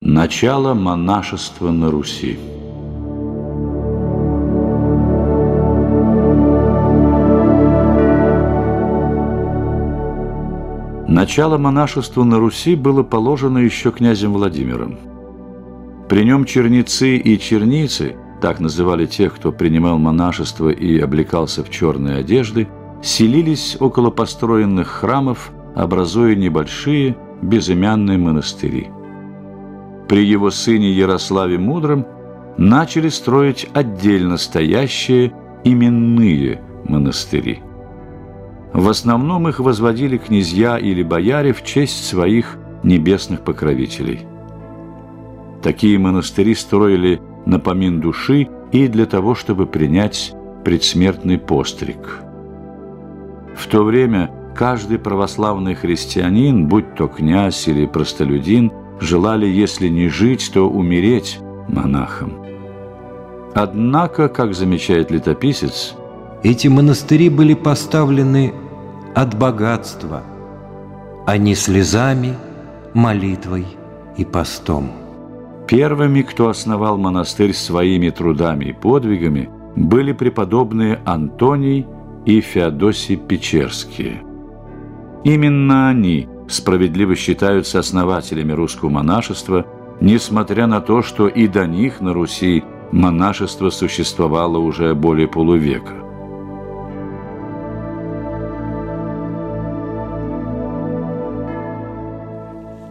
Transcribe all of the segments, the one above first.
Начало монашества на Руси. Начало монашества на Руси было положено еще князем Владимиром. При нем черницы и черницы, так называли тех, кто принимал монашество и облекался в черные одежды, селились около построенных храмов, образуя небольшие безымянные монастыри – при его сыне Ярославе Мудром начали строить отдельно стоящие именные монастыри. В основном их возводили князья или бояре в честь своих небесных покровителей. Такие монастыри строили на помин души и для того, чтобы принять предсмертный постриг. В то время каждый православный христианин, будь то князь или простолюдин – желали, если не жить, то умереть монахом. Однако, как замечает летописец, эти монастыри были поставлены от богатства, а не слезами, молитвой и постом. Первыми, кто основал монастырь своими трудами и подвигами, были преподобные Антоний и Феодосий Печерские. Именно они – справедливо считаются основателями русского монашества, несмотря на то, что и до них на Руси монашество существовало уже более полувека.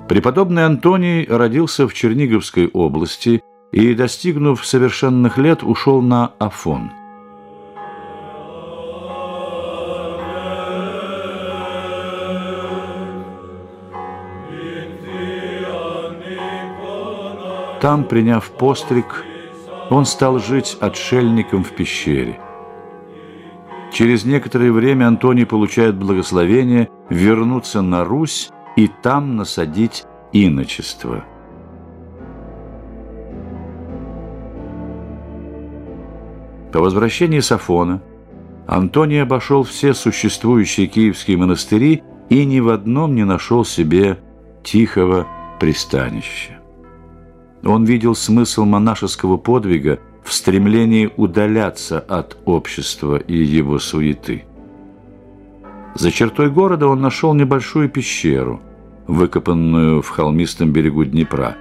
Преподобный Антоний родился в Черниговской области и, достигнув совершенных лет, ушел на Афон – Там, приняв постриг, он стал жить отшельником в пещере. Через некоторое время Антоний получает благословение вернуться на Русь и там насадить иночество. По возвращении с Афона Антоний обошел все существующие киевские монастыри и ни в одном не нашел себе тихого пристанища. Он видел смысл монашеского подвига в стремлении удаляться от общества и его суеты. За чертой города он нашел небольшую пещеру, выкопанную в холмистом берегу Днепра.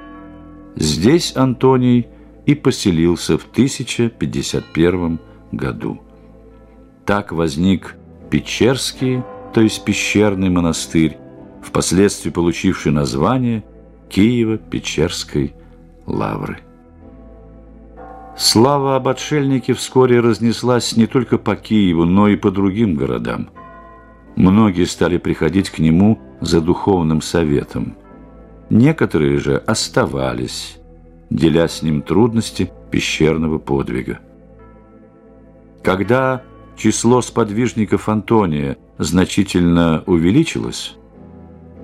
Здесь Антоний и поселился в 1051 году. Так возник Печерский, то есть пещерный монастырь, впоследствии получивший название Киево-Печерской лавры. Слава об отшельнике вскоре разнеслась не только по Киеву, но и по другим городам. Многие стали приходить к нему за духовным советом. Некоторые же оставались, деля с ним трудности пещерного подвига. Когда число сподвижников Антония значительно увеличилось,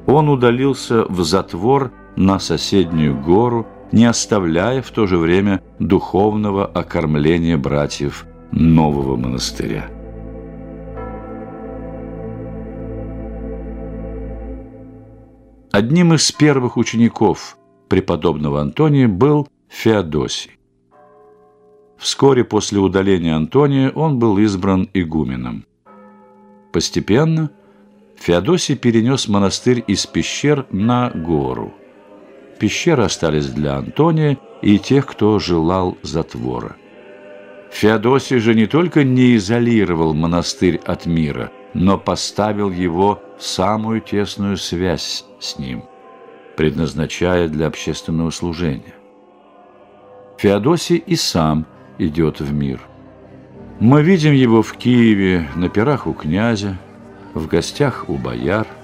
он удалился в затвор на соседнюю гору не оставляя в то же время духовного окормления братьев нового монастыря. Одним из первых учеников преподобного Антония был Феодосий. Вскоре после удаления Антония он был избран игуменом. Постепенно Феодосий перенес монастырь из пещер на гору – Пещеры остались для Антония и тех, кто желал затвора. Феодосий же не только не изолировал монастырь от мира, но поставил его в самую тесную связь с ним, предназначая для общественного служения. Феодосий и сам идет в мир. Мы видим его в Киеве на пирах у князя, в гостях у бояр –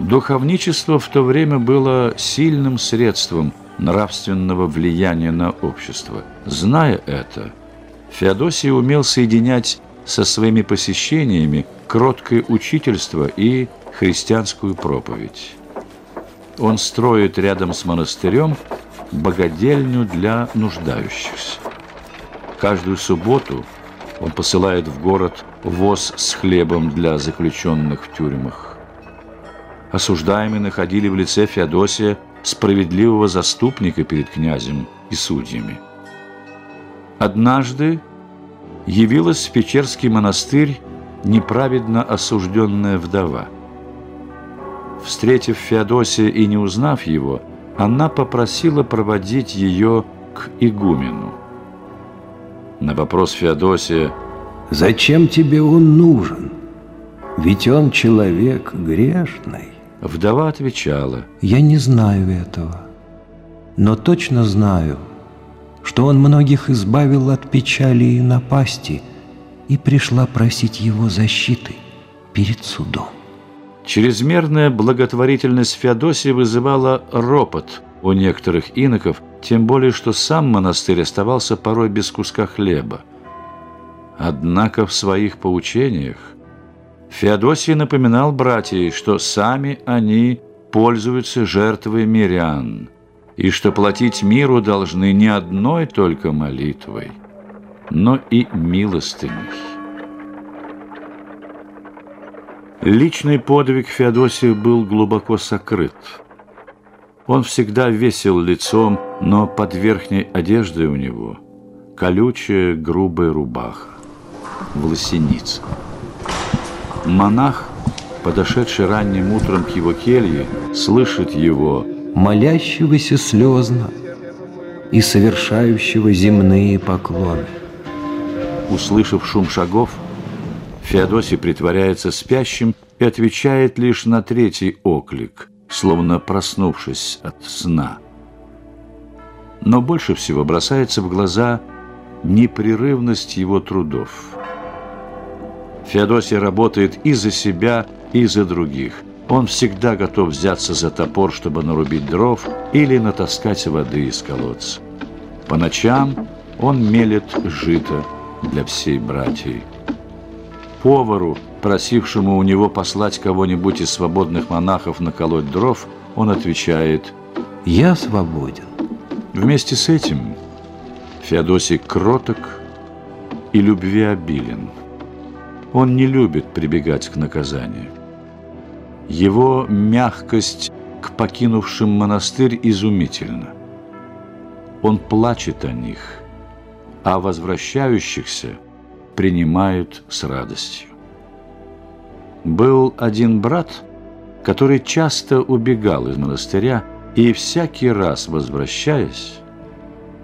Духовничество в то время было сильным средством нравственного влияния на общество. Зная это, Феодосий умел соединять со своими посещениями кроткое учительство и христианскую проповедь. Он строит рядом с монастырем богадельню для нуждающихся. Каждую субботу он посылает в город воз с хлебом для заключенных в тюрьмах осуждаемые находили в лице Феодосия справедливого заступника перед князем и судьями. Однажды явилась в Печерский монастырь неправедно осужденная вдова. Встретив Феодосия и не узнав его, она попросила проводить ее к игумену. На вопрос Феодосия «Зачем тебе он нужен? Ведь он человек грешный». Вдова отвечала «Я не знаю этого, но точно знаю, что он многих избавил от печали и напасти – и пришла просить его защиты перед судом. Чрезмерная благотворительность Феодосии вызывала ропот у некоторых иноков, тем более, что сам монастырь оставался порой без куска хлеба. Однако в своих поучениях Феодосий напоминал братьям, что сами они пользуются жертвой мирян, и что платить миру должны не одной только молитвой – но и милостыней. Личный подвиг Феодосия был глубоко сокрыт. Он всегда весел лицом, но под верхней одеждой у него колючая грубая рубаха, власеница. Монах, подошедший ранним утром к его келье, слышит его, молящегося слезно и совершающего земные поклоны. Услышав шум шагов, Феодосий притворяется спящим и отвечает лишь на третий оклик, словно проснувшись от сна. Но больше всего бросается в глаза непрерывность его трудов. Феодосий работает и за себя, и за других. Он всегда готов взяться за топор, чтобы нарубить дров или натаскать воды из колодца. По ночам он мелет жито, для всей братьи. Повару, просившему у него послать кого-нибудь из свободных монахов наколоть дров, он отвечает «Я свободен». Вместе с этим Феодосий кроток и любвеобилен. Он не любит прибегать к наказанию. Его мягкость к покинувшим монастырь изумительна. Он плачет о них – а возвращающихся принимают с радостью. Был один брат, который часто убегал из монастыря и всякий раз, возвращаясь,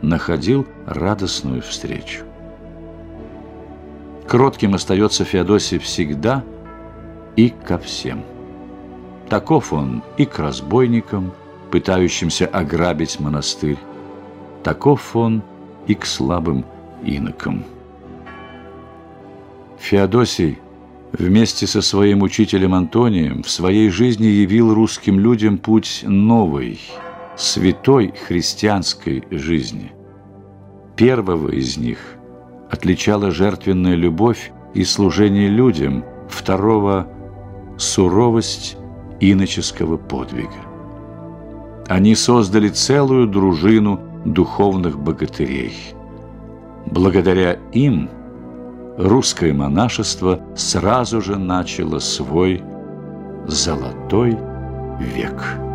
находил радостную встречу. Кротким остается Феодосий всегда и ко всем. Таков он и к разбойникам, пытающимся ограбить монастырь. Таков он и к слабым инокам. Феодосий вместе со своим учителем Антонием в своей жизни явил русским людям путь новой, святой христианской жизни. Первого из них отличала жертвенная любовь и служение людям, второго – суровость иноческого подвига. Они создали целую дружину духовных богатырей. Благодаря им русское монашество сразу же начало свой золотой век.